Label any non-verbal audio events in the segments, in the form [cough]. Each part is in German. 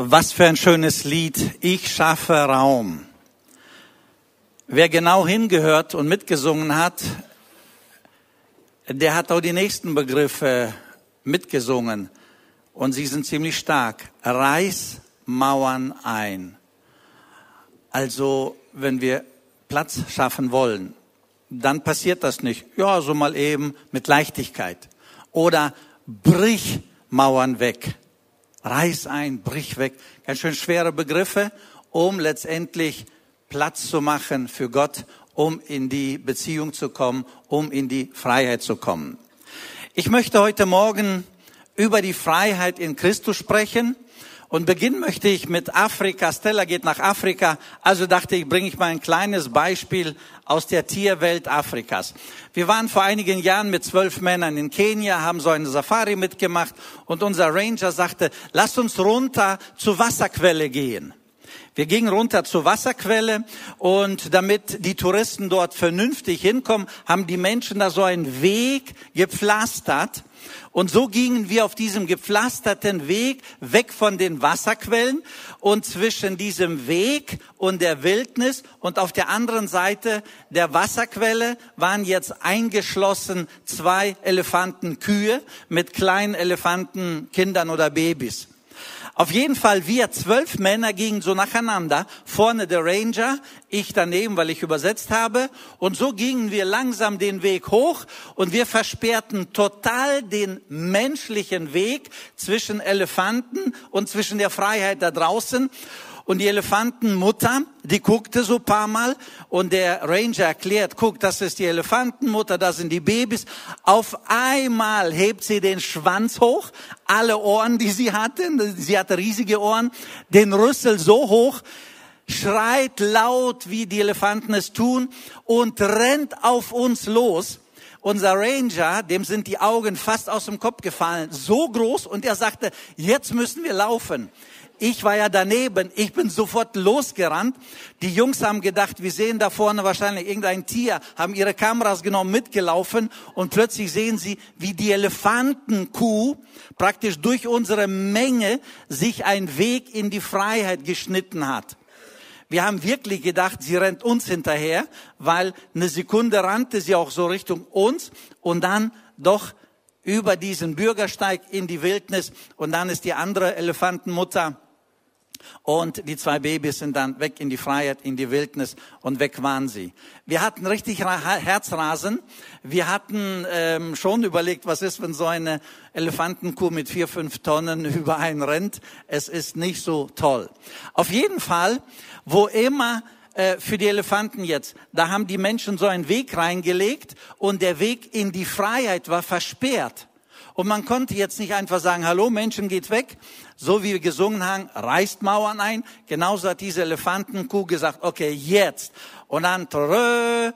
Was für ein schönes Lied. Ich schaffe Raum. Wer genau hingehört und mitgesungen hat, der hat auch die nächsten Begriffe mitgesungen. Und sie sind ziemlich stark. Reiß Mauern ein. Also, wenn wir Platz schaffen wollen, dann passiert das nicht. Ja, so mal eben mit Leichtigkeit. Oder brich Mauern weg. Reiß ein, brich weg. Ganz schön schwere Begriffe, um letztendlich Platz zu machen für Gott, um in die Beziehung zu kommen, um in die Freiheit zu kommen. Ich möchte heute Morgen über die Freiheit in Christus sprechen. Und beginnen möchte ich mit Afrika. Stella geht nach Afrika. Also dachte ich, bringe ich mal ein kleines Beispiel aus der Tierwelt Afrikas. Wir waren vor einigen Jahren mit zwölf Männern in Kenia, haben so eine Safari mitgemacht und unser Ranger sagte, lasst uns runter zur Wasserquelle gehen. Wir gingen runter zur Wasserquelle und damit die Touristen dort vernünftig hinkommen, haben die Menschen da so einen Weg gepflastert und so gingen wir auf diesem gepflasterten Weg weg von den Wasserquellen und zwischen diesem Weg und der Wildnis und auf der anderen Seite der Wasserquelle waren jetzt eingeschlossen zwei Elefantenkühe mit kleinen Elefantenkindern oder Babys. Auf jeden Fall, wir zwölf Männer gingen so nacheinander. Vorne der Ranger, ich daneben, weil ich übersetzt habe. Und so gingen wir langsam den Weg hoch und wir versperrten total den menschlichen Weg zwischen Elefanten und zwischen der Freiheit da draußen. Und die Elefantenmutter, die guckte so paar Mal und der Ranger erklärt, guck, das ist die Elefantenmutter, das sind die Babys. Auf einmal hebt sie den Schwanz hoch, alle Ohren, die sie hatte, sie hatte riesige Ohren, den Rüssel so hoch, schreit laut, wie die Elefanten es tun und rennt auf uns los. Unser Ranger, dem sind die Augen fast aus dem Kopf gefallen, so groß und er sagte, jetzt müssen wir laufen. Ich war ja daneben. Ich bin sofort losgerannt. Die Jungs haben gedacht, wir sehen da vorne wahrscheinlich irgendein Tier, haben ihre Kameras genommen, mitgelaufen und plötzlich sehen sie, wie die Elefantenkuh praktisch durch unsere Menge sich einen Weg in die Freiheit geschnitten hat. Wir haben wirklich gedacht, sie rennt uns hinterher, weil eine Sekunde rannte sie auch so Richtung uns und dann doch über diesen Bürgersteig in die Wildnis und dann ist die andere Elefantenmutter und die zwei Babys sind dann weg in die Freiheit, in die Wildnis und weg waren sie. Wir hatten richtig Herzrasen. Wir hatten ähm, schon überlegt, was ist, wenn so eine Elefantenkuh mit vier, fünf Tonnen [laughs] über einen rennt. Es ist nicht so toll. Auf jeden Fall, wo immer äh, für die Elefanten jetzt. Da haben die Menschen so einen Weg reingelegt und der Weg in die Freiheit war versperrt. Und man konnte jetzt nicht einfach sagen, hallo Menschen, geht weg. So wie wir gesungen haben, reißt Mauern ein. Genauso hat diese Elefantenkuh gesagt, okay, jetzt. Und dann trö,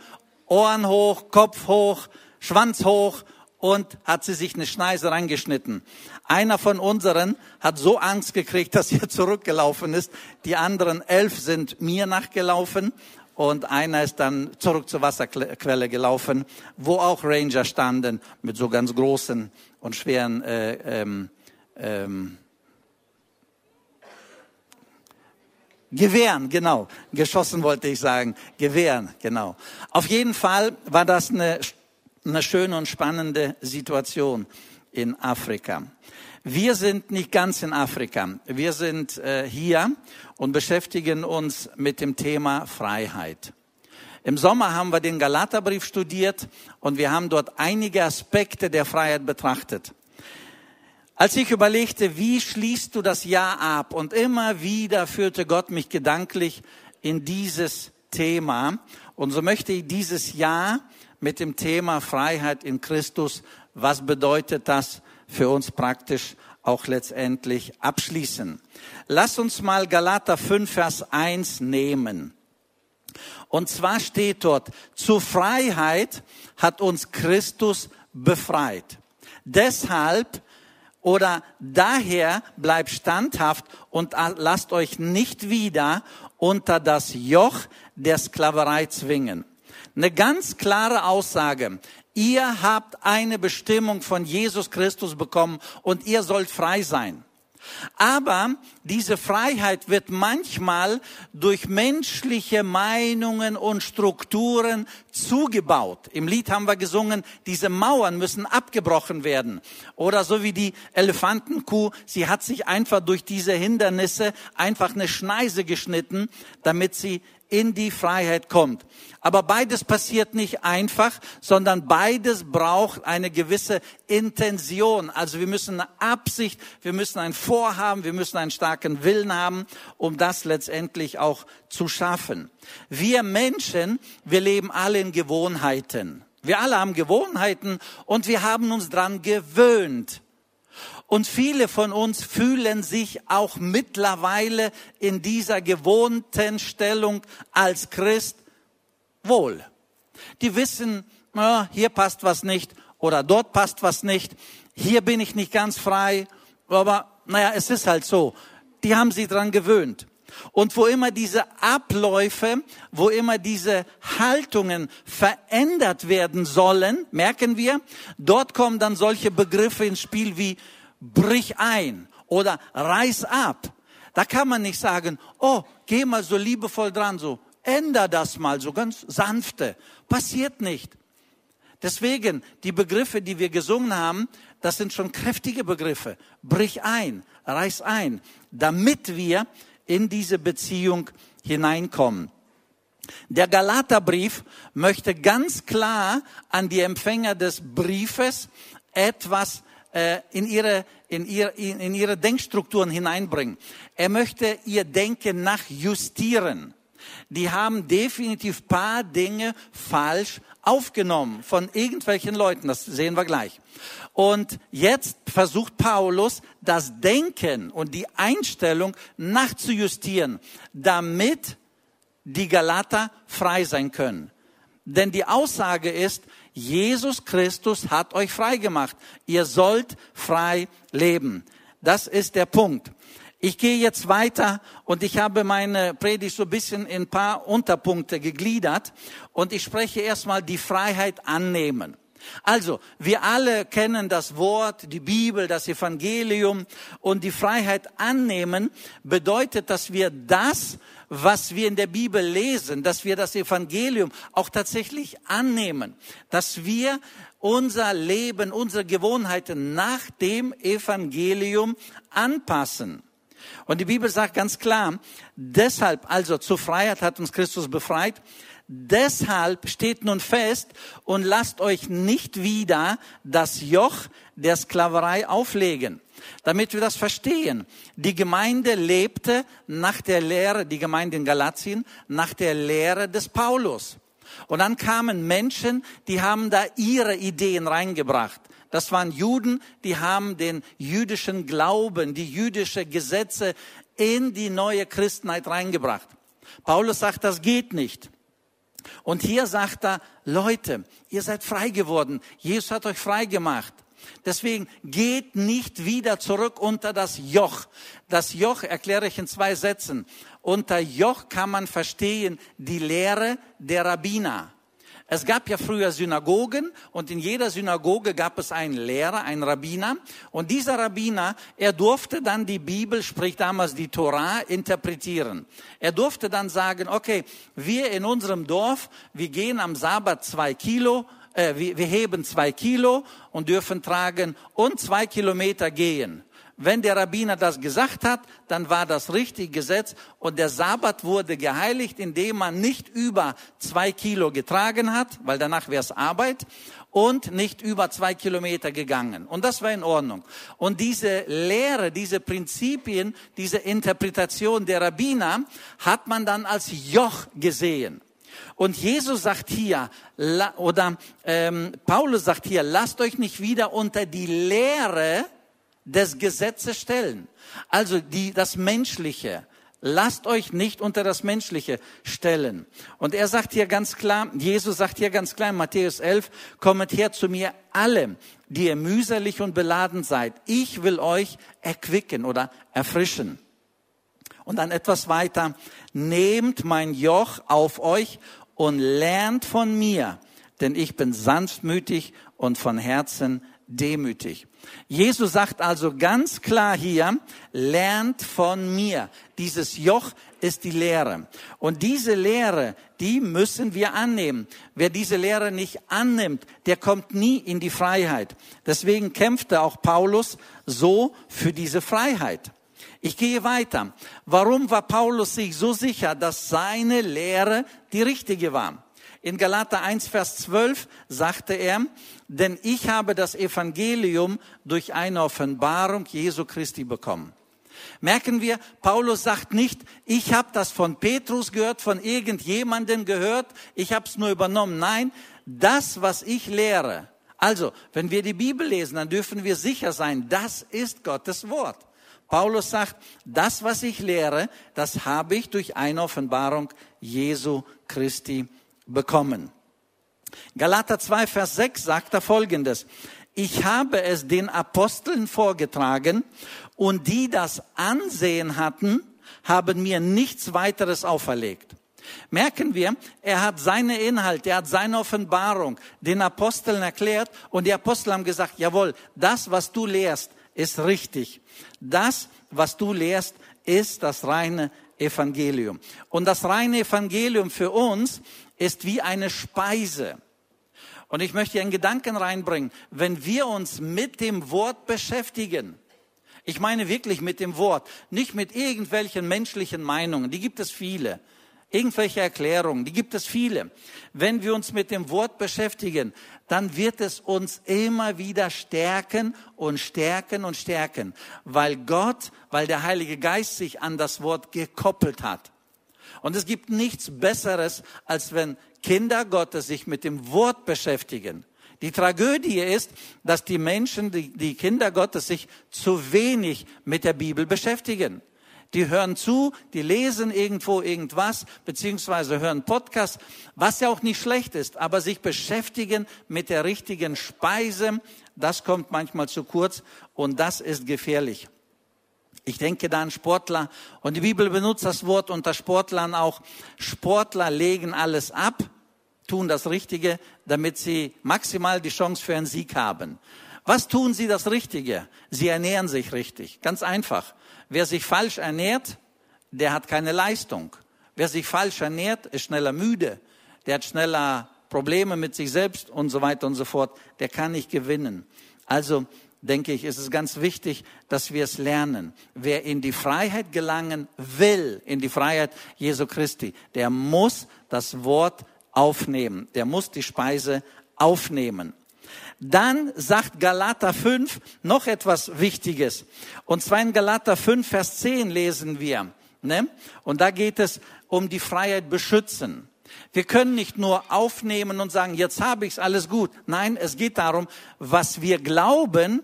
Ohren hoch, Kopf hoch, Schwanz hoch und hat sie sich eine Schneise reingeschnitten. Einer von unseren hat so Angst gekriegt, [laughs] dass er zurückgelaufen ist. Die anderen elf sind mir nachgelaufen und einer ist dann zurück zur Wasserquelle gelaufen, wo auch Ranger standen mit so ganz großen und schweren äh, ähm, ähm, Gewehren, genau. Geschossen wollte ich sagen. Gewehren, genau. Auf jeden Fall war das eine, eine schöne und spannende Situation in Afrika. Wir sind nicht ganz in Afrika. Wir sind äh, hier und beschäftigen uns mit dem Thema Freiheit. Im Sommer haben wir den Galaterbrief studiert und wir haben dort einige Aspekte der Freiheit betrachtet. Als ich überlegte, wie schließt du das Jahr ab? Und immer wieder führte Gott mich gedanklich in dieses Thema. Und so möchte ich dieses Jahr mit dem Thema Freiheit in Christus, was bedeutet das für uns praktisch auch letztendlich abschließen. Lass uns mal Galater 5, Vers 1 nehmen. Und zwar steht dort, zur Freiheit hat uns Christus befreit. Deshalb oder daher bleibt standhaft und lasst euch nicht wieder unter das Joch der Sklaverei zwingen. Eine ganz klare Aussage. Ihr habt eine Bestimmung von Jesus Christus bekommen und ihr sollt frei sein. Aber diese Freiheit wird manchmal durch menschliche Meinungen und Strukturen zugebaut. Im Lied haben wir gesungen, diese Mauern müssen abgebrochen werden. Oder so wie die Elefantenkuh, sie hat sich einfach durch diese Hindernisse einfach eine Schneise geschnitten, damit sie in die Freiheit kommt. Aber beides passiert nicht einfach, sondern beides braucht eine gewisse Intention. Also wir müssen eine Absicht, wir müssen ein Vorhaben, wir müssen einen starken Willen haben, um das letztendlich auch zu schaffen. Wir Menschen, wir leben alle in Gewohnheiten. Wir alle haben Gewohnheiten und wir haben uns dran gewöhnt. Und viele von uns fühlen sich auch mittlerweile in dieser gewohnten Stellung als Christ wohl. Die wissen, ja, hier passt was nicht oder dort passt was nicht, hier bin ich nicht ganz frei, aber naja, es ist halt so. Die haben sich dran gewöhnt. Und wo immer diese Abläufe, wo immer diese Haltungen verändert werden sollen, merken wir, dort kommen dann solche Begriffe ins Spiel wie brich ein oder reiß ab. Da kann man nicht sagen, oh, geh mal so liebevoll dran, so, änder das mal, so ganz sanfte. Passiert nicht. Deswegen, die Begriffe, die wir gesungen haben, das sind schon kräftige Begriffe. Brich ein, reiß ein, damit wir in diese Beziehung hineinkommen. Der Galaterbrief möchte ganz klar an die Empfänger des Briefes etwas äh, in ihre, in, ihre, in ihre Denkstrukturen hineinbringen. Er möchte ihr Denken nachjustieren. Die haben definitiv paar Dinge falsch aufgenommen von irgendwelchen Leuten. Das sehen wir gleich. Und jetzt versucht Paulus, das Denken und die Einstellung nachzujustieren, damit die Galater frei sein können. Denn die Aussage ist, Jesus Christus hat euch frei gemacht. Ihr sollt frei leben. Das ist der Punkt. Ich gehe jetzt weiter und ich habe meine Predigt so ein bisschen in ein paar Unterpunkte gegliedert und ich spreche erstmal die Freiheit annehmen. Also, wir alle kennen das Wort, die Bibel, das Evangelium und die Freiheit annehmen bedeutet, dass wir das, was wir in der Bibel lesen, dass wir das Evangelium auch tatsächlich annehmen, dass wir unser Leben, unsere Gewohnheiten nach dem Evangelium anpassen. Und die Bibel sagt ganz klar, deshalb also zur Freiheit hat uns Christus befreit, deshalb steht nun fest und lasst euch nicht wieder das Joch der Sklaverei auflegen damit wir das verstehen. Die Gemeinde lebte nach der Lehre, die Gemeinde in Galatien, nach der Lehre des Paulus. Und dann kamen Menschen, die haben da ihre Ideen reingebracht. Das waren Juden, die haben den jüdischen Glauben, die jüdische Gesetze in die neue Christenheit reingebracht. Paulus sagt, das geht nicht. Und hier sagt er, Leute, ihr seid frei geworden. Jesus hat euch frei gemacht. Deswegen geht nicht wieder zurück unter das Joch. Das Joch erkläre ich in zwei Sätzen. Unter Joch kann man verstehen die Lehre der Rabbiner. Es gab ja früher Synagogen und in jeder Synagoge gab es einen Lehrer, einen Rabbiner. Und dieser Rabbiner, er durfte dann die Bibel, sprich damals die Torah, interpretieren. Er durfte dann sagen, okay, wir in unserem Dorf, wir gehen am Sabbat zwei Kilo äh, wir, wir heben zwei Kilo und dürfen tragen und zwei Kilometer gehen. Wenn der Rabbiner das gesagt hat, dann war das richtig Gesetz und der Sabbat wurde geheiligt, indem man nicht über zwei Kilo getragen hat, weil danach wäre es Arbeit und nicht über zwei Kilometer gegangen. Und das war in Ordnung. Und diese Lehre, diese Prinzipien, diese Interpretation der Rabbiner hat man dann als Joch gesehen. Und Jesus sagt hier, oder ähm, Paulus sagt hier, lasst euch nicht wieder unter die Lehre des Gesetzes stellen. Also die, das Menschliche. Lasst euch nicht unter das Menschliche stellen. Und er sagt hier ganz klar, Jesus sagt hier ganz klar in Matthäus 11, kommet her zu mir alle, die ihr mühselig und beladen seid. Ich will euch erquicken oder erfrischen. Und dann etwas weiter, nehmt mein Joch auf euch und lernt von mir, denn ich bin sanftmütig und von Herzen demütig. Jesus sagt also ganz klar hier, lernt von mir. Dieses Joch ist die Lehre. Und diese Lehre, die müssen wir annehmen. Wer diese Lehre nicht annimmt, der kommt nie in die Freiheit. Deswegen kämpfte auch Paulus so für diese Freiheit. Ich gehe weiter. Warum war Paulus sich so sicher, dass seine Lehre die richtige war? In Galater 1, Vers 12 sagte er, denn ich habe das Evangelium durch eine Offenbarung Jesu Christi bekommen. Merken wir, Paulus sagt nicht, ich habe das von Petrus gehört, von irgendjemandem gehört, ich habe es nur übernommen. Nein, das, was ich lehre. Also, wenn wir die Bibel lesen, dann dürfen wir sicher sein, das ist Gottes Wort. Paulus sagt, das, was ich lehre, das habe ich durch eine Offenbarung Jesu Christi bekommen. Galater 2, Vers 6 sagt er folgendes. Ich habe es den Aposteln vorgetragen und die das Ansehen hatten, haben mir nichts weiteres auferlegt. Merken wir, er hat seine Inhalte, er hat seine Offenbarung den Aposteln erklärt und die Apostel haben gesagt, jawohl, das, was du lehrst, ist richtig. Das, was du lehrst, ist das reine Evangelium. Und das reine Evangelium für uns ist wie eine Speise. Und ich möchte einen Gedanken reinbringen. Wenn wir uns mit dem Wort beschäftigen, ich meine wirklich mit dem Wort, nicht mit irgendwelchen menschlichen Meinungen, die gibt es viele. Irgendwelche Erklärungen, die gibt es viele. Wenn wir uns mit dem Wort beschäftigen, dann wird es uns immer wieder stärken und stärken und stärken, weil Gott, weil der Heilige Geist sich an das Wort gekoppelt hat. Und es gibt nichts Besseres, als wenn Kinder Gottes sich mit dem Wort beschäftigen. Die Tragödie ist, dass die Menschen, die, die Kinder Gottes sich zu wenig mit der Bibel beschäftigen. Die hören zu, die lesen irgendwo irgendwas, beziehungsweise hören Podcast, was ja auch nicht schlecht ist, aber sich beschäftigen mit der richtigen Speise, das kommt manchmal zu kurz und das ist gefährlich. Ich denke da an Sportler und die Bibel benutzt das Wort unter Sportlern auch. Sportler legen alles ab, tun das Richtige, damit sie maximal die Chance für einen Sieg haben. Was tun sie das Richtige? Sie ernähren sich richtig. Ganz einfach. Wer sich falsch ernährt, der hat keine Leistung. Wer sich falsch ernährt, ist schneller müde. Der hat schneller Probleme mit sich selbst und so weiter und so fort. Der kann nicht gewinnen. Also denke ich, ist es ganz wichtig, dass wir es lernen. Wer in die Freiheit gelangen will, in die Freiheit Jesu Christi, der muss das Wort aufnehmen. Der muss die Speise aufnehmen. Dann sagt Galater 5 noch etwas Wichtiges. Und zwar in Galater 5, Vers 10 lesen wir. Ne? Und da geht es um die Freiheit beschützen. Wir können nicht nur aufnehmen und sagen, jetzt habe ich es alles gut. Nein, es geht darum, was wir glauben,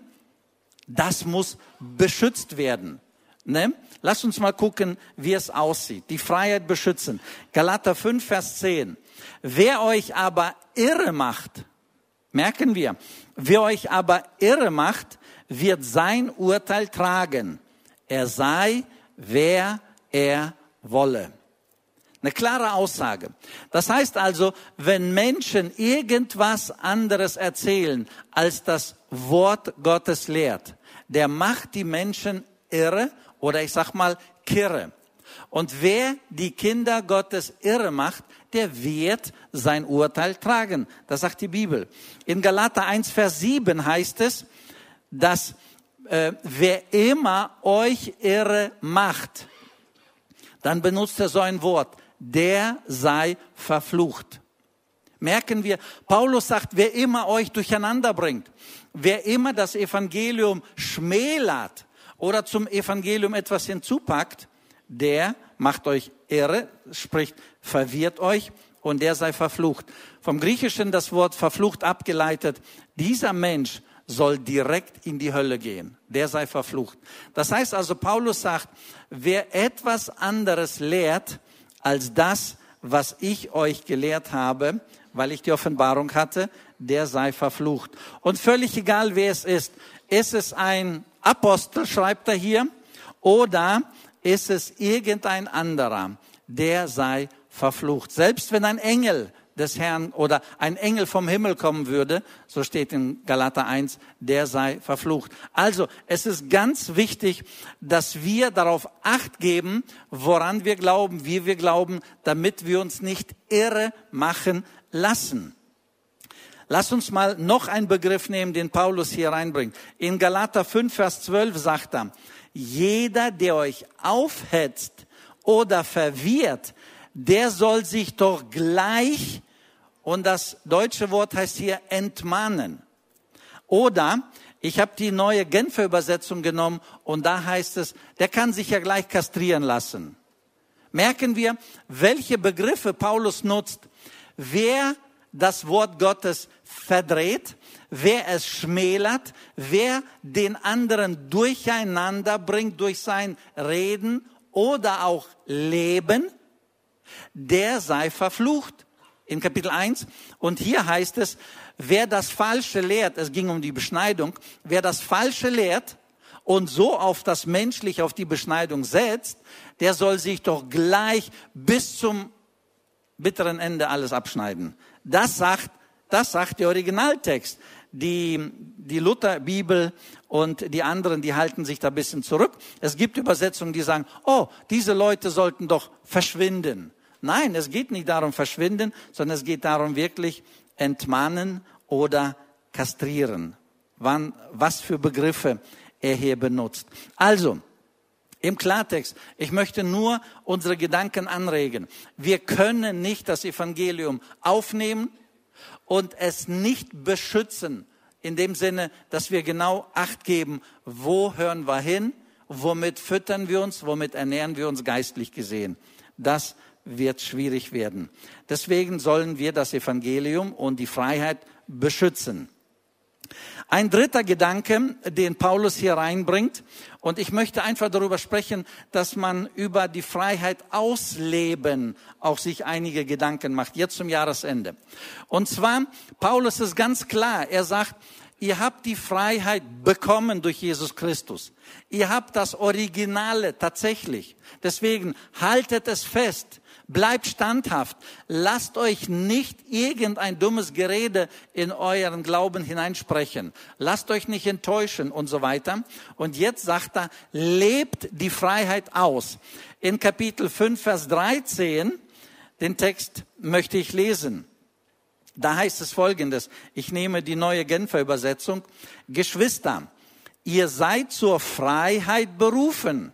das muss beschützt werden. Ne? Lass uns mal gucken, wie es aussieht. Die Freiheit beschützen. Galater 5, Vers 10. Wer euch aber irre macht, Merken wir, wer euch aber irre macht, wird sein Urteil tragen. Er sei, wer er wolle. Eine klare Aussage. Das heißt also, wenn Menschen irgendwas anderes erzählen, als das Wort Gottes lehrt, der macht die Menschen irre oder ich sag mal kirre. Und wer die Kinder Gottes irre macht, der wird sein Urteil tragen. Das sagt die Bibel. In Galater 1, Vers 7 heißt es, dass äh, wer immer euch irre macht, dann benutzt er so ein Wort, der sei verflucht. Merken wir, Paulus sagt, wer immer euch durcheinander bringt, wer immer das Evangelium schmälert oder zum Evangelium etwas hinzupackt, der macht euch irre, spricht, verwirrt euch und der sei verflucht. Vom Griechischen das Wort verflucht abgeleitet. Dieser Mensch soll direkt in die Hölle gehen. Der sei verflucht. Das heißt also, Paulus sagt, wer etwas anderes lehrt als das, was ich euch gelehrt habe, weil ich die Offenbarung hatte, der sei verflucht. Und völlig egal, wer es ist. Ist es ein Apostel, schreibt er hier, oder ist es irgendein anderer, der sei verflucht. Selbst wenn ein Engel des Herrn oder ein Engel vom Himmel kommen würde, so steht in Galater 1, der sei verflucht. Also, es ist ganz wichtig, dass wir darauf acht geben, woran wir glauben, wie wir glauben, damit wir uns nicht irre machen lassen. Lass uns mal noch einen Begriff nehmen, den Paulus hier reinbringt. In Galater 5, Vers 12 sagt er, jeder, der euch aufhetzt oder verwirrt, der soll sich doch gleich, und das deutsche Wort heißt hier entmahnen. Oder ich habe die neue Genfer Übersetzung genommen und da heißt es, der kann sich ja gleich kastrieren lassen. Merken wir, welche Begriffe Paulus nutzt. Wer das Wort Gottes verdreht, wer es schmälert, wer den anderen durcheinander bringt durch sein Reden oder auch Leben, der sei verflucht. In Kapitel 1. Und hier heißt es, wer das Falsche lehrt, es ging um die Beschneidung, wer das Falsche lehrt und so auf das Menschliche, auf die Beschneidung setzt, der soll sich doch gleich bis zum bitteren Ende alles abschneiden. Das sagt, das sagt der Originaltext. Die, die Lutherbibel und die anderen, die halten sich da ein bisschen zurück. Es gibt Übersetzungen, die sagen, oh, diese Leute sollten doch verschwinden. Nein, es geht nicht darum verschwinden, sondern es geht darum wirklich entmannen oder kastrieren. Wann, was für Begriffe er hier benutzt. Also, im Klartext, ich möchte nur unsere Gedanken anregen. Wir können nicht das Evangelium aufnehmen und es nicht beschützen, in dem Sinne, dass wir genau Acht geben, wo hören wir hin, womit füttern wir uns, womit ernähren wir uns geistlich gesehen. Das wird schwierig werden. Deswegen sollen wir das Evangelium und die Freiheit beschützen. Ein dritter Gedanke, den Paulus hier reinbringt, und ich möchte einfach darüber sprechen, dass man über die Freiheit ausleben auch sich einige Gedanken macht, jetzt zum Jahresende. Und zwar, Paulus ist ganz klar, er sagt, ihr habt die Freiheit bekommen durch Jesus Christus. Ihr habt das Originale tatsächlich. Deswegen haltet es fest. Bleibt standhaft. Lasst euch nicht irgendein dummes Gerede in euren Glauben hineinsprechen. Lasst euch nicht enttäuschen und so weiter. Und jetzt sagt er, lebt die Freiheit aus. In Kapitel 5, Vers 13, den Text möchte ich lesen. Da heißt es folgendes. Ich nehme die neue Genfer Übersetzung. Geschwister, ihr seid zur Freiheit berufen.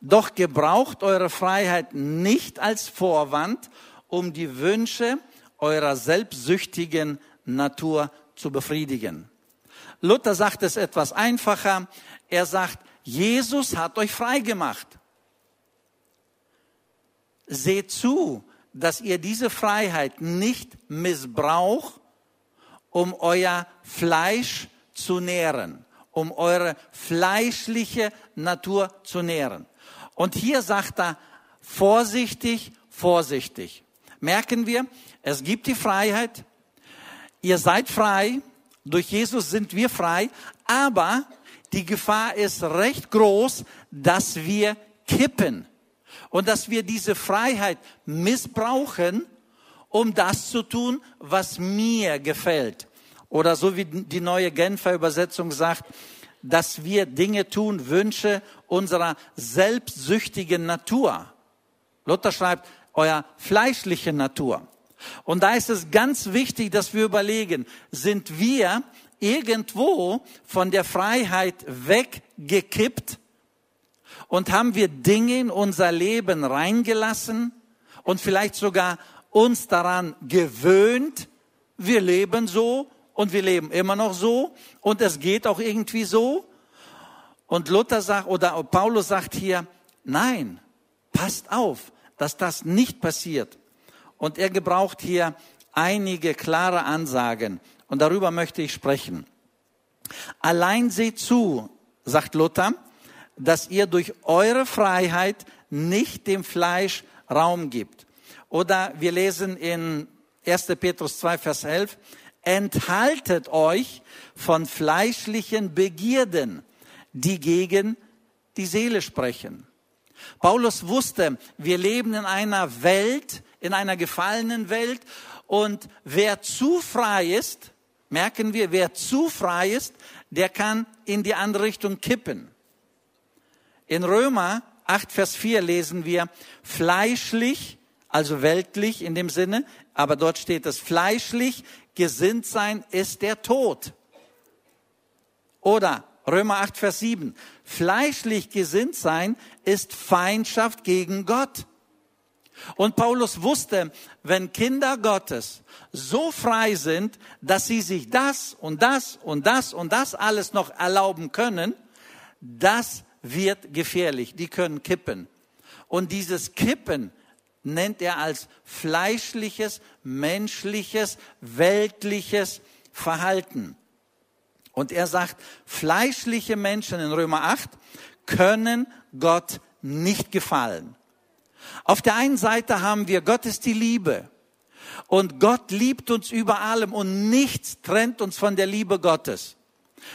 Doch gebraucht eure Freiheit nicht als Vorwand, um die Wünsche eurer selbstsüchtigen Natur zu befriedigen. Luther sagt es etwas einfacher. Er sagt, Jesus hat euch frei gemacht. Seht zu, dass ihr diese Freiheit nicht missbraucht, um euer Fleisch zu nähren, um eure fleischliche Natur zu nähren. Und hier sagt er, vorsichtig, vorsichtig. Merken wir, es gibt die Freiheit, ihr seid frei, durch Jesus sind wir frei, aber die Gefahr ist recht groß, dass wir kippen und dass wir diese Freiheit missbrauchen, um das zu tun, was mir gefällt. Oder so wie die neue Genfer Übersetzung sagt, dass wir Dinge tun, Wünsche unserer selbstsüchtigen Natur. Luther schreibt, euer fleischliche Natur. Und da ist es ganz wichtig, dass wir überlegen, sind wir irgendwo von der Freiheit weggekippt und haben wir Dinge in unser Leben reingelassen und vielleicht sogar uns daran gewöhnt, wir leben so und wir leben immer noch so und es geht auch irgendwie so. Und Luther sagt oder Paulus sagt hier, nein, passt auf, dass das nicht passiert. Und er gebraucht hier einige klare Ansagen und darüber möchte ich sprechen. Allein seht zu, sagt Luther, dass ihr durch eure Freiheit nicht dem Fleisch Raum gibt. Oder wir lesen in 1. Petrus 2, Vers 11, enthaltet euch von fleischlichen Begierden, die gegen die Seele sprechen. Paulus wusste, wir leben in einer Welt, in einer gefallenen Welt Und wer zu frei ist, merken wir, wer zu frei ist, der kann in die andere Richtung kippen. In Römer 8, Vers 4 lesen wir, fleischlich, also weltlich in dem Sinne, aber dort steht es, fleischlich gesinnt sein ist der Tod. Oder Römer 8, Vers 7, fleischlich gesinnt sein ist Feindschaft gegen Gott. Und Paulus wusste, wenn Kinder Gottes so frei sind, dass sie sich das und das und das und das alles noch erlauben können, das wird gefährlich. Die können kippen. Und dieses Kippen nennt er als fleischliches, menschliches, weltliches Verhalten. Und er sagt, fleischliche Menschen in Römer 8 können Gott nicht gefallen. Auf der einen Seite haben wir, Gott ist die Liebe. Und Gott liebt uns über allem und nichts trennt uns von der Liebe Gottes.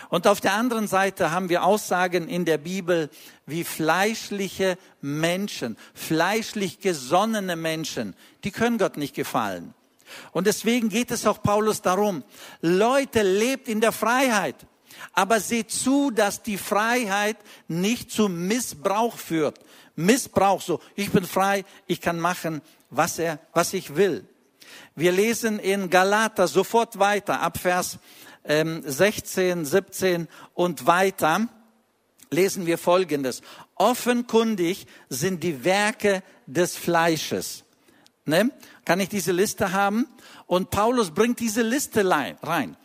Und auf der anderen Seite haben wir Aussagen in der Bibel wie fleischliche Menschen, fleischlich gesonnene Menschen, die können Gott nicht gefallen. Und deswegen geht es auch Paulus darum, Leute, lebt in der Freiheit, aber seht zu, dass die Freiheit nicht zum Missbrauch führt. Missbrauch so, ich bin frei, ich kann machen, was er, was ich will. Wir lesen in Galater sofort weiter, ab Vers 16, ähm, 17 und weiter, lesen wir Folgendes. Offenkundig sind die Werke des Fleisches. Ne? Kann ich diese Liste haben? Und Paulus bringt diese Liste rein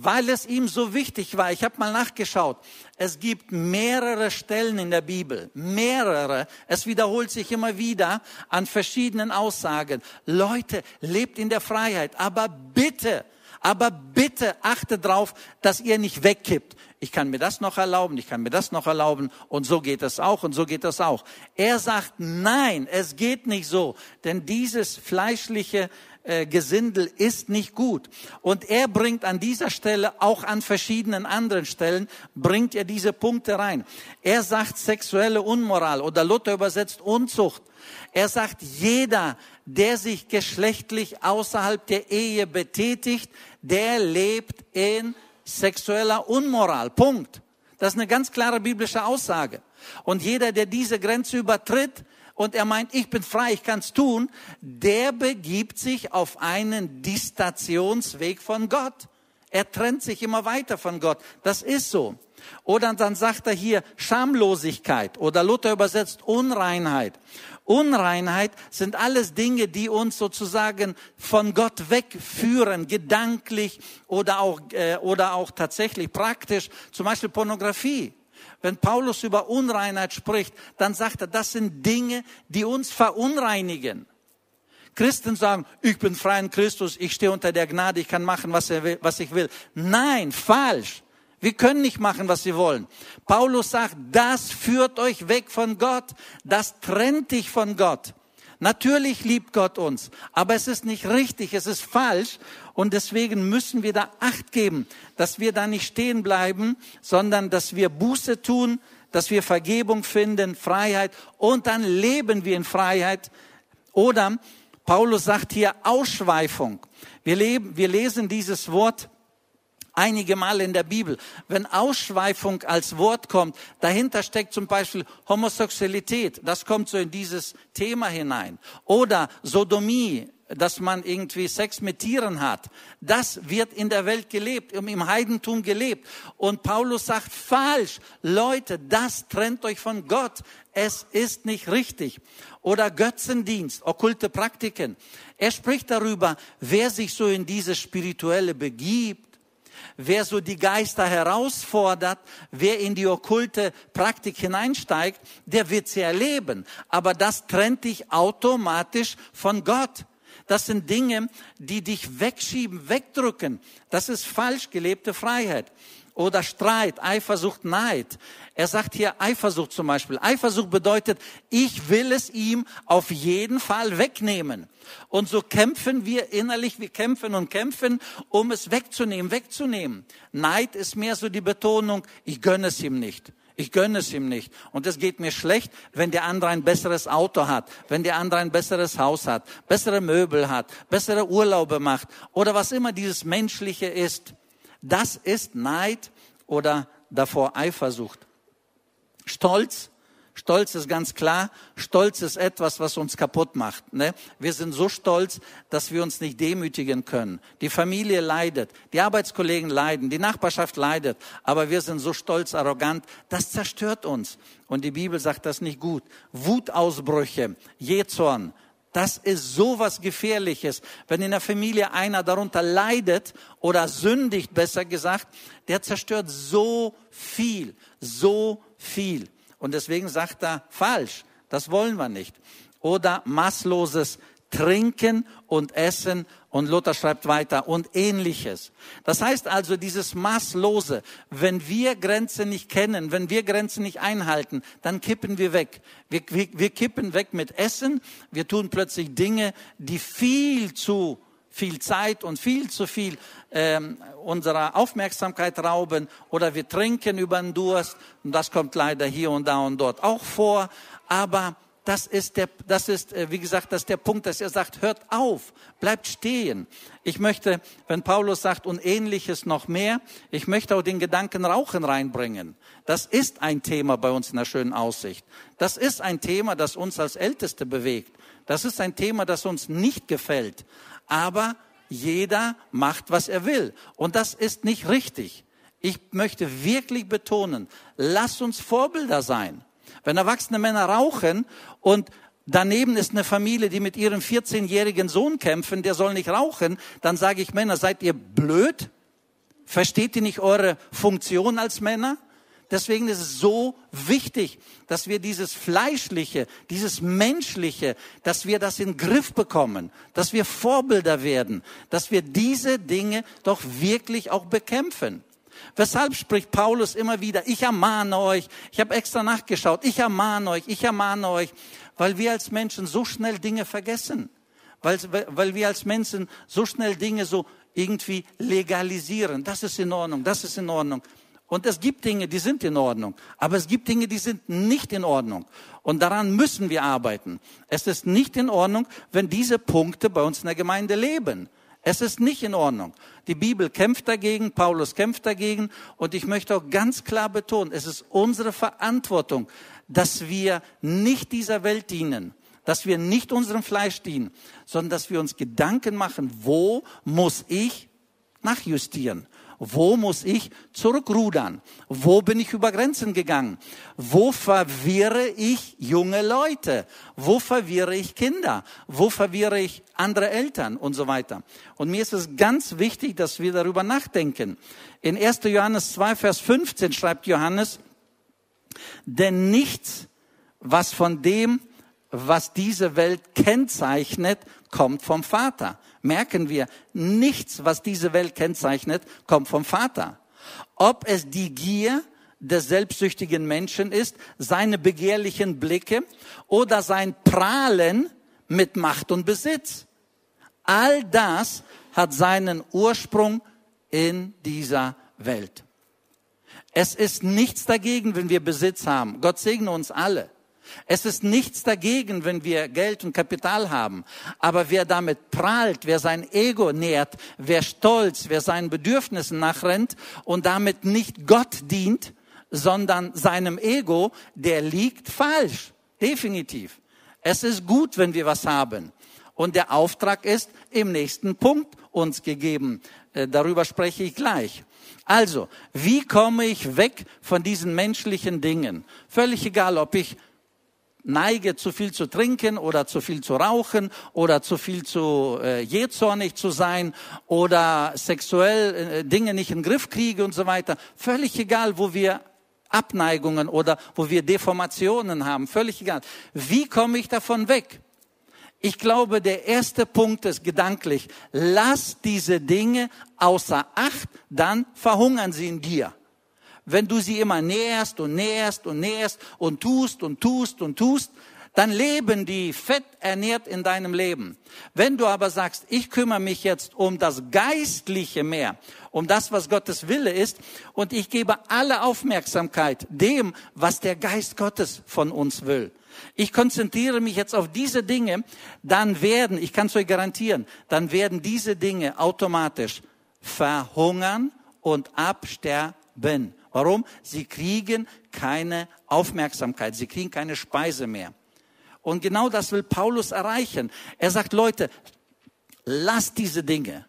weil es ihm so wichtig war. Ich habe mal nachgeschaut. Es gibt mehrere Stellen in der Bibel, mehrere. Es wiederholt sich immer wieder an verschiedenen Aussagen. Leute, lebt in der Freiheit, aber bitte, aber bitte achte darauf, dass ihr nicht wegkippt. Ich kann mir das noch erlauben, ich kann mir das noch erlauben und so geht es auch und so geht es auch. Er sagt, nein, es geht nicht so, denn dieses fleischliche äh, Gesindel ist nicht gut. Und er bringt an dieser Stelle, auch an verschiedenen anderen Stellen, bringt er diese Punkte rein. Er sagt sexuelle Unmoral oder Luther übersetzt Unzucht. Er sagt, jeder, der sich geschlechtlich außerhalb der Ehe betätigt, der lebt in sexueller Unmoral. Punkt. Das ist eine ganz klare biblische Aussage. Und jeder, der diese Grenze übertritt, und er meint, ich bin frei, ich kann's tun, der begibt sich auf einen Distationsweg von Gott. Er trennt sich immer weiter von Gott. Das ist so. Oder dann sagt er hier Schamlosigkeit oder Luther übersetzt Unreinheit. Unreinheit sind alles Dinge, die uns sozusagen von Gott wegführen, gedanklich oder auch, äh, oder auch tatsächlich praktisch. Zum Beispiel Pornografie. Wenn Paulus über Unreinheit spricht, dann sagt er, das sind Dinge, die uns verunreinigen. Christen sagen, ich bin frei in Christus, ich stehe unter der Gnade, ich kann machen, was, will, was ich will. Nein, falsch. Wir können nicht machen, was wir wollen. Paulus sagt, das führt euch weg von Gott, das trennt dich von Gott. Natürlich liebt Gott uns, aber es ist nicht richtig, es ist falsch und deswegen müssen wir da Acht geben, dass wir da nicht stehen bleiben, sondern dass wir Buße tun, dass wir Vergebung finden, Freiheit und dann leben wir in Freiheit. Oder Paulus sagt hier Ausschweifung. Wir, leben, wir lesen dieses Wort einige Mal in der Bibel. Wenn Ausschweifung als Wort kommt, dahinter steckt zum Beispiel Homosexualität. Das kommt so in dieses Thema hinein. Oder Sodomie, dass man irgendwie Sex mit Tieren hat. Das wird in der Welt gelebt, im Heidentum gelebt. Und Paulus sagt, falsch. Leute, das trennt euch von Gott. Es ist nicht richtig. Oder Götzendienst, okkulte Praktiken. Er spricht darüber, wer sich so in diese spirituelle begibt, wer so die Geister herausfordert, wer in die okkulte Praktik hineinsteigt, der wird sie erleben. Aber das trennt dich automatisch von Gott. Das sind Dinge, die dich wegschieben, wegdrücken. Das ist falsch gelebte Freiheit. Oder Streit, Eifersucht, Neid. Er sagt hier Eifersucht zum Beispiel. Eifersucht bedeutet, ich will es ihm auf jeden Fall wegnehmen. Und so kämpfen wir innerlich, wir kämpfen und kämpfen, um es wegzunehmen, wegzunehmen. Neid ist mehr so die Betonung, ich gönne es ihm nicht. Ich gönne es ihm nicht. Und es geht mir schlecht, wenn der andere ein besseres Auto hat, wenn der andere ein besseres Haus hat, bessere Möbel hat, bessere Urlaube macht oder was immer dieses Menschliche ist. Das ist Neid oder davor Eifersucht. Stolz Stolz ist ganz klar. Stolz ist etwas, was uns kaputt macht. Ne? Wir sind so stolz, dass wir uns nicht demütigen können. Die Familie leidet, die Arbeitskollegen leiden, die Nachbarschaft leidet, aber wir sind so stolz, arrogant. Das zerstört uns. Und die Bibel sagt das nicht gut. Wutausbrüche, Jezorn, das ist so was Gefährliches. Wenn in der Familie einer darunter leidet oder sündigt, besser gesagt, der zerstört so viel, so viel. Und deswegen sagt er falsch. Das wollen wir nicht. Oder maßloses Trinken und Essen und Luther schreibt weiter und ähnliches. Das heißt also dieses Maßlose, wenn wir Grenzen nicht kennen, wenn wir Grenzen nicht einhalten, dann kippen wir weg. Wir, wir, wir kippen weg mit Essen, wir tun plötzlich Dinge, die viel zu viel Zeit und viel zu viel ähm, unserer Aufmerksamkeit rauben oder wir trinken über den Durst und das kommt leider hier und da und dort auch vor. Aber das ist der, das ist, äh, wie gesagt, das ist der Punkt, dass er sagt, hört auf, bleibt stehen. Ich möchte, wenn Paulus sagt, und ähnliches noch mehr, ich möchte auch den Gedanken Rauchen reinbringen. Das ist ein Thema bei uns in der schönen Aussicht. Das ist ein Thema, das uns als Älteste bewegt. Das ist ein Thema, das uns nicht gefällt. Aber jeder macht, was er will. Und das ist nicht richtig. Ich möchte wirklich betonen, lass uns Vorbilder sein. Wenn erwachsene Männer rauchen und daneben ist eine Familie, die mit ihrem 14-jährigen Sohn kämpfen, der soll nicht rauchen, dann sage ich Männer, seid ihr blöd? Versteht ihr nicht eure Funktion als Männer? Deswegen ist es so wichtig, dass wir dieses Fleischliche, dieses Menschliche, dass wir das in den Griff bekommen, dass wir Vorbilder werden, dass wir diese Dinge doch wirklich auch bekämpfen. Weshalb spricht Paulus immer wieder, ich ermahne euch, ich habe extra nachgeschaut, ich ermahne euch, ich ermahne euch, weil wir als Menschen so schnell Dinge vergessen, weil, weil wir als Menschen so schnell Dinge so irgendwie legalisieren. Das ist in Ordnung, das ist in Ordnung. Und es gibt Dinge, die sind in Ordnung. Aber es gibt Dinge, die sind nicht in Ordnung. Und daran müssen wir arbeiten. Es ist nicht in Ordnung, wenn diese Punkte bei uns in der Gemeinde leben. Es ist nicht in Ordnung. Die Bibel kämpft dagegen, Paulus kämpft dagegen. Und ich möchte auch ganz klar betonen, es ist unsere Verantwortung, dass wir nicht dieser Welt dienen, dass wir nicht unserem Fleisch dienen, sondern dass wir uns Gedanken machen, wo muss ich nachjustieren? Wo muss ich zurückrudern? Wo bin ich über Grenzen gegangen? Wo verwirre ich junge Leute? Wo verwirre ich Kinder? Wo verwirre ich andere Eltern und so weiter? Und mir ist es ganz wichtig, dass wir darüber nachdenken. In 1. Johannes 2, Vers 15 schreibt Johannes, denn nichts, was von dem, was diese Welt kennzeichnet, kommt vom Vater merken wir, nichts, was diese Welt kennzeichnet, kommt vom Vater. Ob es die Gier des selbstsüchtigen Menschen ist, seine begehrlichen Blicke oder sein Prahlen mit Macht und Besitz. All das hat seinen Ursprung in dieser Welt. Es ist nichts dagegen, wenn wir Besitz haben. Gott segne uns alle. Es ist nichts dagegen, wenn wir Geld und Kapital haben. Aber wer damit prahlt, wer sein Ego nährt, wer stolz, wer seinen Bedürfnissen nachrennt und damit nicht Gott dient, sondern seinem Ego, der liegt falsch. Definitiv. Es ist gut, wenn wir was haben. Und der Auftrag ist im nächsten Punkt uns gegeben. Äh, darüber spreche ich gleich. Also, wie komme ich weg von diesen menschlichen Dingen? Völlig egal, ob ich neige, zu viel zu trinken oder zu viel zu rauchen oder zu viel zu äh, jähzornig zu sein oder sexuell äh, Dinge nicht in den Griff kriege und so weiter. Völlig egal, wo wir Abneigungen oder wo wir Deformationen haben. Völlig egal. Wie komme ich davon weg? Ich glaube, der erste Punkt ist gedanklich. Lass diese Dinge außer Acht, dann verhungern sie in dir wenn du sie immer näherst und näherst und näherst und tust und tust und tust, dann leben die fett ernährt in deinem Leben. Wenn du aber sagst, ich kümmere mich jetzt um das Geistliche mehr, um das, was Gottes Wille ist, und ich gebe alle Aufmerksamkeit dem, was der Geist Gottes von uns will. Ich konzentriere mich jetzt auf diese Dinge, dann werden, ich kann es euch garantieren, dann werden diese Dinge automatisch verhungern und absterben. Warum? Sie kriegen keine Aufmerksamkeit, sie kriegen keine Speise mehr. Und genau das will Paulus erreichen. Er sagt, Leute, lasst diese Dinge.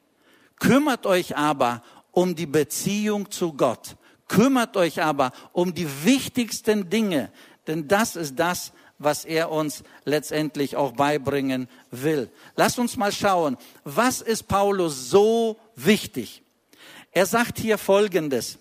Kümmert euch aber um die Beziehung zu Gott. Kümmert euch aber um die wichtigsten Dinge, denn das ist das, was er uns letztendlich auch beibringen will. Lasst uns mal schauen, was ist Paulus so wichtig? Er sagt hier Folgendes.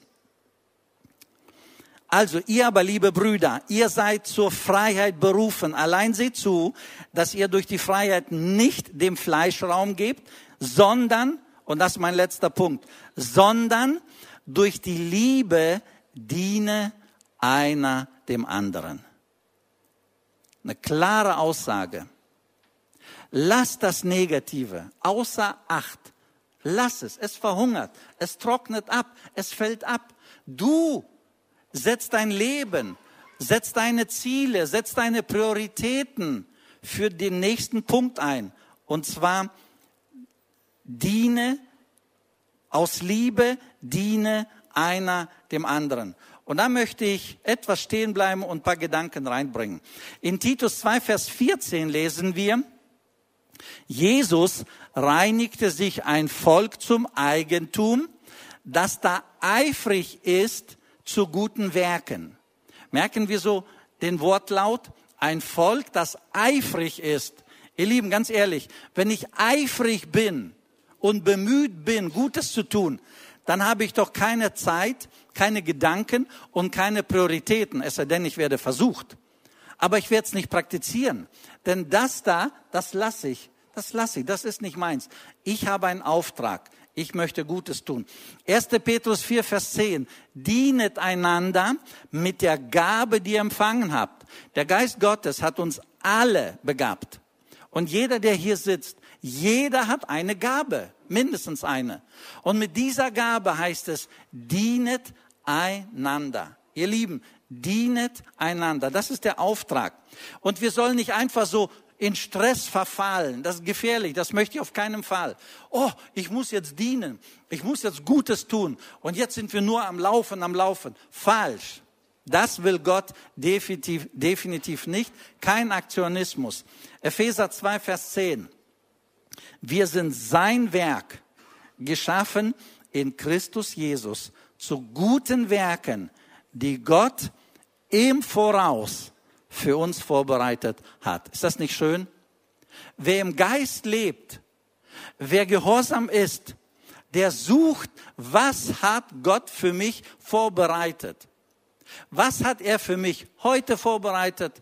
Also, ihr aber, liebe Brüder, ihr seid zur Freiheit berufen. Allein seht zu, dass ihr durch die Freiheit nicht dem Fleisch Raum gebt, sondern, und das ist mein letzter Punkt, sondern durch die Liebe diene einer dem anderen. Eine klare Aussage. Lass das Negative außer Acht. Lass es. Es verhungert. Es trocknet ab. Es fällt ab. Du Setz dein Leben, setz deine Ziele, setz deine Prioritäten für den nächsten Punkt ein. Und zwar diene aus Liebe, diene einer dem anderen. Und da möchte ich etwas stehen bleiben und ein paar Gedanken reinbringen. In Titus 2, Vers 14 lesen wir, Jesus reinigte sich ein Volk zum Eigentum, das da eifrig ist zu guten Werken. Merken wir so den Wortlaut? Ein Volk, das eifrig ist. Ihr Lieben, ganz ehrlich, wenn ich eifrig bin und bemüht bin, Gutes zu tun, dann habe ich doch keine Zeit, keine Gedanken und keine Prioritäten, es sei denn, ich werde versucht. Aber ich werde es nicht praktizieren, denn das da, das lasse ich, das lasse ich, das ist nicht meins. Ich habe einen Auftrag. Ich möchte Gutes tun. 1. Petrus 4, Vers 10. Dienet einander mit der Gabe, die ihr empfangen habt. Der Geist Gottes hat uns alle begabt. Und jeder, der hier sitzt, jeder hat eine Gabe, mindestens eine. Und mit dieser Gabe heißt es, dienet einander. Ihr Lieben, dienet einander. Das ist der Auftrag. Und wir sollen nicht einfach so in Stress verfallen. Das ist gefährlich, das möchte ich auf keinen Fall. Oh, ich muss jetzt dienen, ich muss jetzt Gutes tun und jetzt sind wir nur am Laufen, am Laufen. Falsch. Das will Gott definitiv, definitiv nicht. Kein Aktionismus. Epheser 2, Vers 10. Wir sind sein Werk, geschaffen in Christus Jesus zu guten Werken, die Gott im Voraus für uns vorbereitet hat. Ist das nicht schön? Wer im Geist lebt, wer gehorsam ist, der sucht, was hat Gott für mich vorbereitet? Was hat er für mich heute vorbereitet?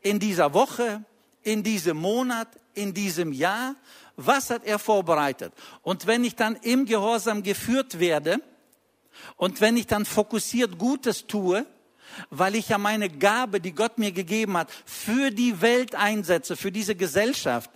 In dieser Woche, in diesem Monat, in diesem Jahr? Was hat er vorbereitet? Und wenn ich dann im Gehorsam geführt werde und wenn ich dann fokussiert Gutes tue, weil ich ja meine Gabe, die Gott mir gegeben hat, für die Welt einsetze, für diese Gesellschaft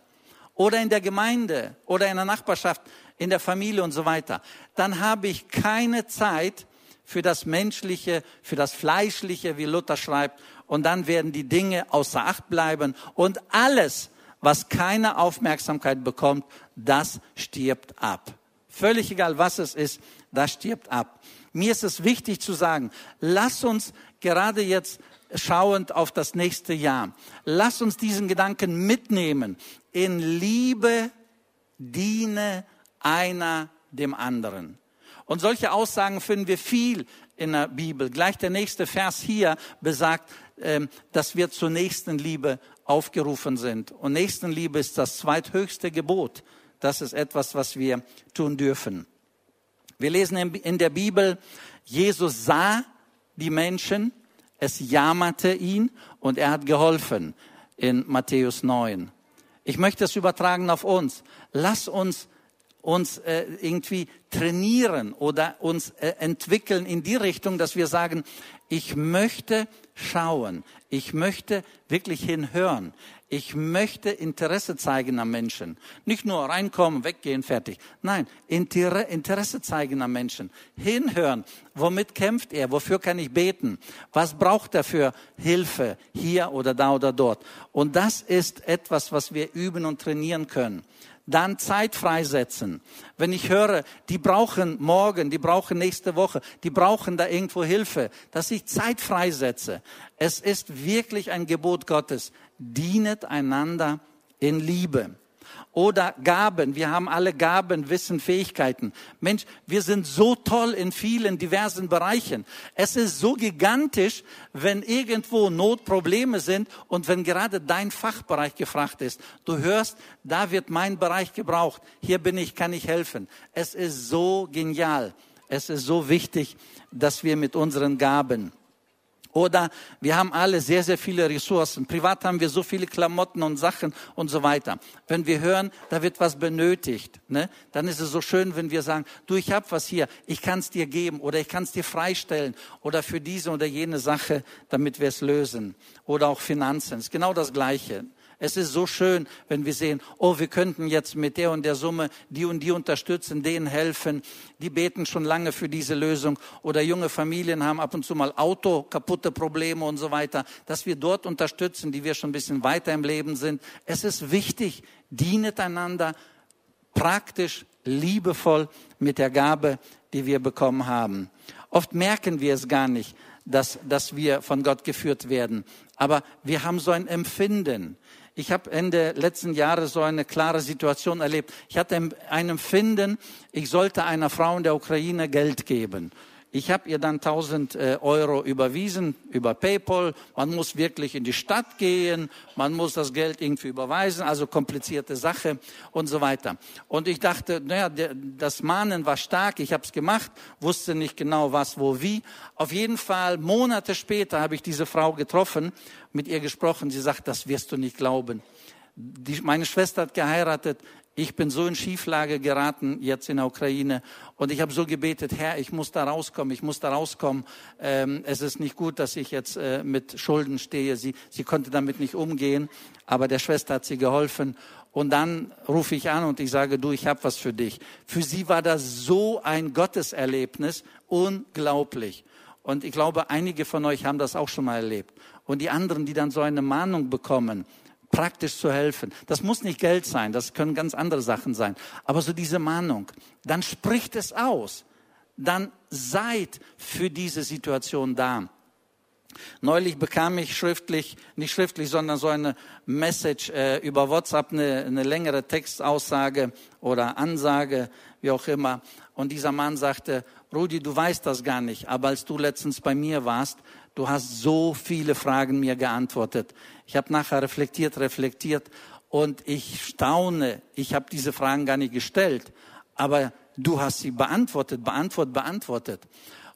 oder in der Gemeinde oder in der Nachbarschaft, in der Familie und so weiter, dann habe ich keine Zeit für das Menschliche, für das Fleischliche, wie Luther schreibt, und dann werden die Dinge außer Acht bleiben und alles, was keine Aufmerksamkeit bekommt, das stirbt ab. Völlig egal, was es ist, das stirbt ab. Mir ist es wichtig zu sagen, lass uns gerade jetzt schauend auf das nächste Jahr, lass uns diesen Gedanken mitnehmen. In Liebe diene einer dem anderen. Und solche Aussagen finden wir viel in der Bibel. Gleich der nächste Vers hier besagt, ähm, dass wir zur nächsten Liebe aufgerufen sind. Und Nächstenliebe ist das zweithöchste Gebot. Das ist etwas, was wir tun dürfen. Wir lesen in der Bibel, Jesus sah die Menschen, es jammerte ihn und er hat geholfen in Matthäus 9. Ich möchte es übertragen auf uns. Lass uns uns äh, irgendwie trainieren oder uns äh, entwickeln in die Richtung, dass wir sagen, ich möchte schauen, ich möchte wirklich hinhören, ich möchte Interesse zeigen am Menschen. Nicht nur reinkommen, weggehen, fertig. Nein, Interesse zeigen am Menschen. Hinhören. Womit kämpft er? Wofür kann ich beten? Was braucht er für Hilfe hier oder da oder dort? Und das ist etwas, was wir üben und trainieren können dann Zeit freisetzen. Wenn ich höre, die brauchen morgen, die brauchen nächste Woche, die brauchen da irgendwo Hilfe, dass ich Zeit freisetze. Es ist wirklich ein Gebot Gottes. Dienet einander in Liebe. Oder Gaben. Wir haben alle Gaben, Wissen, Fähigkeiten. Mensch, wir sind so toll in vielen diversen Bereichen. Es ist so gigantisch, wenn irgendwo Notprobleme sind und wenn gerade dein Fachbereich gefragt ist. Du hörst, da wird mein Bereich gebraucht. Hier bin ich, kann ich helfen. Es ist so genial. Es ist so wichtig, dass wir mit unseren Gaben oder wir haben alle sehr, sehr viele Ressourcen. Privat haben wir so viele Klamotten und Sachen und so weiter. Wenn wir hören, da wird was benötigt, ne, dann ist es so schön, wenn wir sagen, du, ich habe was hier, ich kann es dir geben oder ich kann es dir freistellen oder für diese oder jene Sache, damit wir es lösen. Oder auch Finanzen, ist genau das Gleiche. Es ist so schön, wenn wir sehen, oh, wir könnten jetzt mit der und der Summe die und die unterstützen, denen helfen. Die beten schon lange für diese Lösung. Oder junge Familien haben ab und zu mal Auto, kaputte Probleme und so weiter. Dass wir dort unterstützen, die wir schon ein bisschen weiter im Leben sind. Es ist wichtig, dienet einander praktisch, liebevoll mit der Gabe, die wir bekommen haben. Oft merken wir es gar nicht, dass, dass wir von Gott geführt werden. Aber wir haben so ein Empfinden. Ich habe Ende letzten Jahres so eine klare Situation erlebt. Ich hatte ein Empfinden, ich sollte einer Frau in der Ukraine Geld geben. Ich habe ihr dann 1000 äh, Euro überwiesen über PayPal. Man muss wirklich in die Stadt gehen, man muss das Geld irgendwie überweisen, also komplizierte Sache und so weiter. Und ich dachte, naja, das Mahnen war stark, ich habe es gemacht, wusste nicht genau was, wo, wie. Auf jeden Fall, Monate später habe ich diese Frau getroffen, mit ihr gesprochen. Sie sagt, das wirst du nicht glauben. Die, meine Schwester hat geheiratet ich bin so in Schieflage geraten jetzt in der Ukraine und ich habe so gebetet, Herr, ich muss da rauskommen, ich muss da rauskommen. Ähm, es ist nicht gut, dass ich jetzt äh, mit Schulden stehe. Sie, sie konnte damit nicht umgehen, aber der Schwester hat sie geholfen. Und dann rufe ich an und ich sage, du, ich habe was für dich. Für sie war das so ein Gotteserlebnis, unglaublich. Und ich glaube, einige von euch haben das auch schon mal erlebt. Und die anderen, die dann so eine Mahnung bekommen, praktisch zu helfen. Das muss nicht Geld sein, das können ganz andere Sachen sein. Aber so diese Mahnung, dann spricht es aus. Dann seid für diese Situation da. Neulich bekam ich schriftlich, nicht schriftlich, sondern so eine Message äh, über WhatsApp, eine, eine längere Textaussage oder Ansage, wie auch immer. Und dieser Mann sagte, Rudi, du weißt das gar nicht, aber als du letztens bei mir warst, du hast so viele Fragen mir geantwortet. Ich habe nachher reflektiert, reflektiert und ich staune. Ich habe diese Fragen gar nicht gestellt, aber du hast sie beantwortet, beantwortet, beantwortet.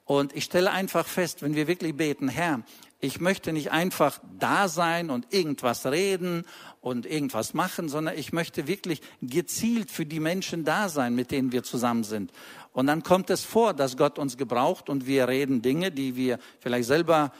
Und ich stelle einfach fest, wenn wir wirklich beten, Herr, ich möchte nicht einfach da sein und irgendwas reden und irgendwas machen, sondern ich möchte wirklich gezielt für die Menschen da sein, mit denen wir zusammen sind. Und dann kommt es vor, dass Gott uns gebraucht und wir reden Dinge, die wir vielleicht selber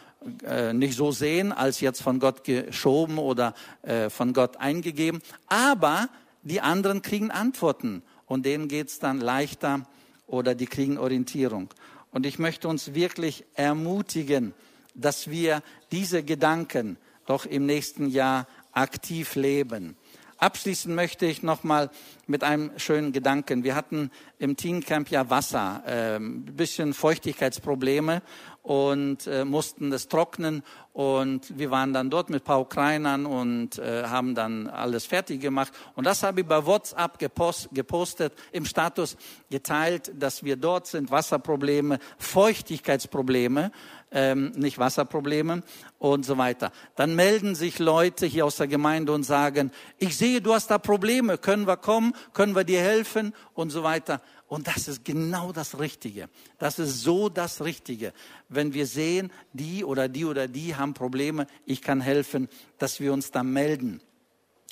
äh, nicht so sehen, als jetzt von Gott geschoben oder äh, von Gott eingegeben. Aber die anderen kriegen Antworten und denen geht's dann leichter oder die kriegen Orientierung. Und ich möchte uns wirklich ermutigen, dass wir diese Gedanken doch im nächsten Jahr aktiv leben. Abschließen möchte ich nochmal mit einem schönen Gedanken. Wir hatten im Teencamp ja Wasser, äh, bisschen Feuchtigkeitsprobleme und äh, mussten das trocknen und wir waren dann dort mit ein paar Ukrainern und äh, haben dann alles fertig gemacht. Und das habe ich bei WhatsApp gepost, gepostet, im Status geteilt, dass wir dort sind, Wasserprobleme, Feuchtigkeitsprobleme ähm, nicht Wasserprobleme und so weiter. Dann melden sich Leute hier aus der Gemeinde und sagen, ich sehe, du hast da Probleme, können wir kommen, können wir dir helfen und so weiter. Und das ist genau das Richtige. Das ist so das Richtige. Wenn wir sehen, die oder die oder die haben Probleme, ich kann helfen, dass wir uns da melden.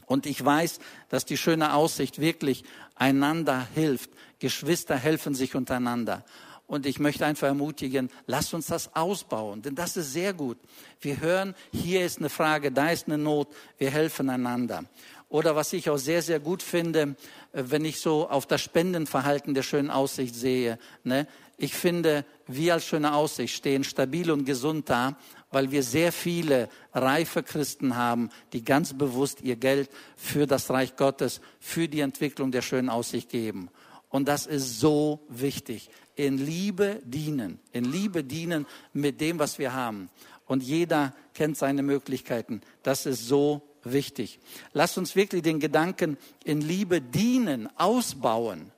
Und ich weiß, dass die schöne Aussicht wirklich einander hilft. Geschwister helfen sich untereinander. Und ich möchte einfach ermutigen, lasst uns das ausbauen, denn das ist sehr gut. Wir hören, hier ist eine Frage, da ist eine Not, wir helfen einander. Oder was ich auch sehr, sehr gut finde, äh, wenn ich so auf das Spendenverhalten der schönen Aussicht sehe. Ne? Ich finde, wir als schöne Aussicht stehen stabil und gesund da, weil wir sehr viele reife Christen haben, die ganz bewusst ihr Geld für das Reich Gottes, für die Entwicklung der schönen Aussicht geben. Und das ist so wichtig. In Liebe dienen, in Liebe dienen mit dem, was wir haben. Und jeder kennt seine Möglichkeiten. Das ist so wichtig. Lasst uns wirklich den Gedanken in Liebe dienen, ausbauen.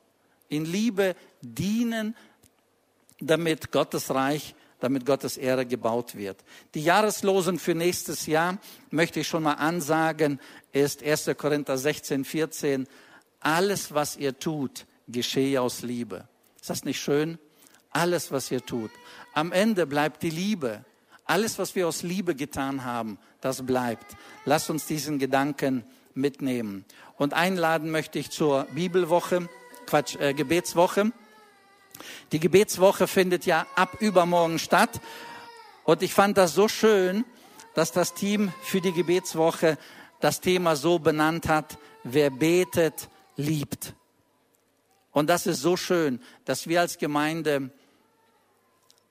In Liebe dienen, damit Gottes Reich, damit Gottes Ehre gebaut wird. Die Jahreslosen für nächstes Jahr möchte ich schon mal ansagen, ist 1. Korinther 16, 14. Alles, was ihr tut, geschehe aus Liebe. Ist das nicht schön? Alles, was ihr tut. Am Ende bleibt die Liebe. Alles, was wir aus Liebe getan haben, das bleibt. Lasst uns diesen Gedanken mitnehmen. Und einladen möchte ich zur Bibelwoche, Quatsch, äh, Gebetswoche. Die Gebetswoche findet ja ab übermorgen statt. Und ich fand das so schön, dass das Team für die Gebetswoche das Thema so benannt hat, wer betet, liebt. Und das ist so schön, dass wir als Gemeinde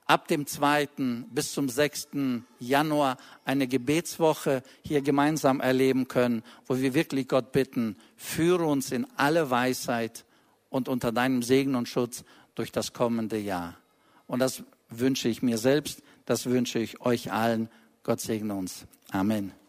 ab dem 2. bis zum 6. Januar eine Gebetswoche hier gemeinsam erleben können, wo wir wirklich Gott bitten, führe uns in alle Weisheit und unter deinem Segen und Schutz durch das kommende Jahr. Und das wünsche ich mir selbst, das wünsche ich euch allen. Gott segne uns. Amen.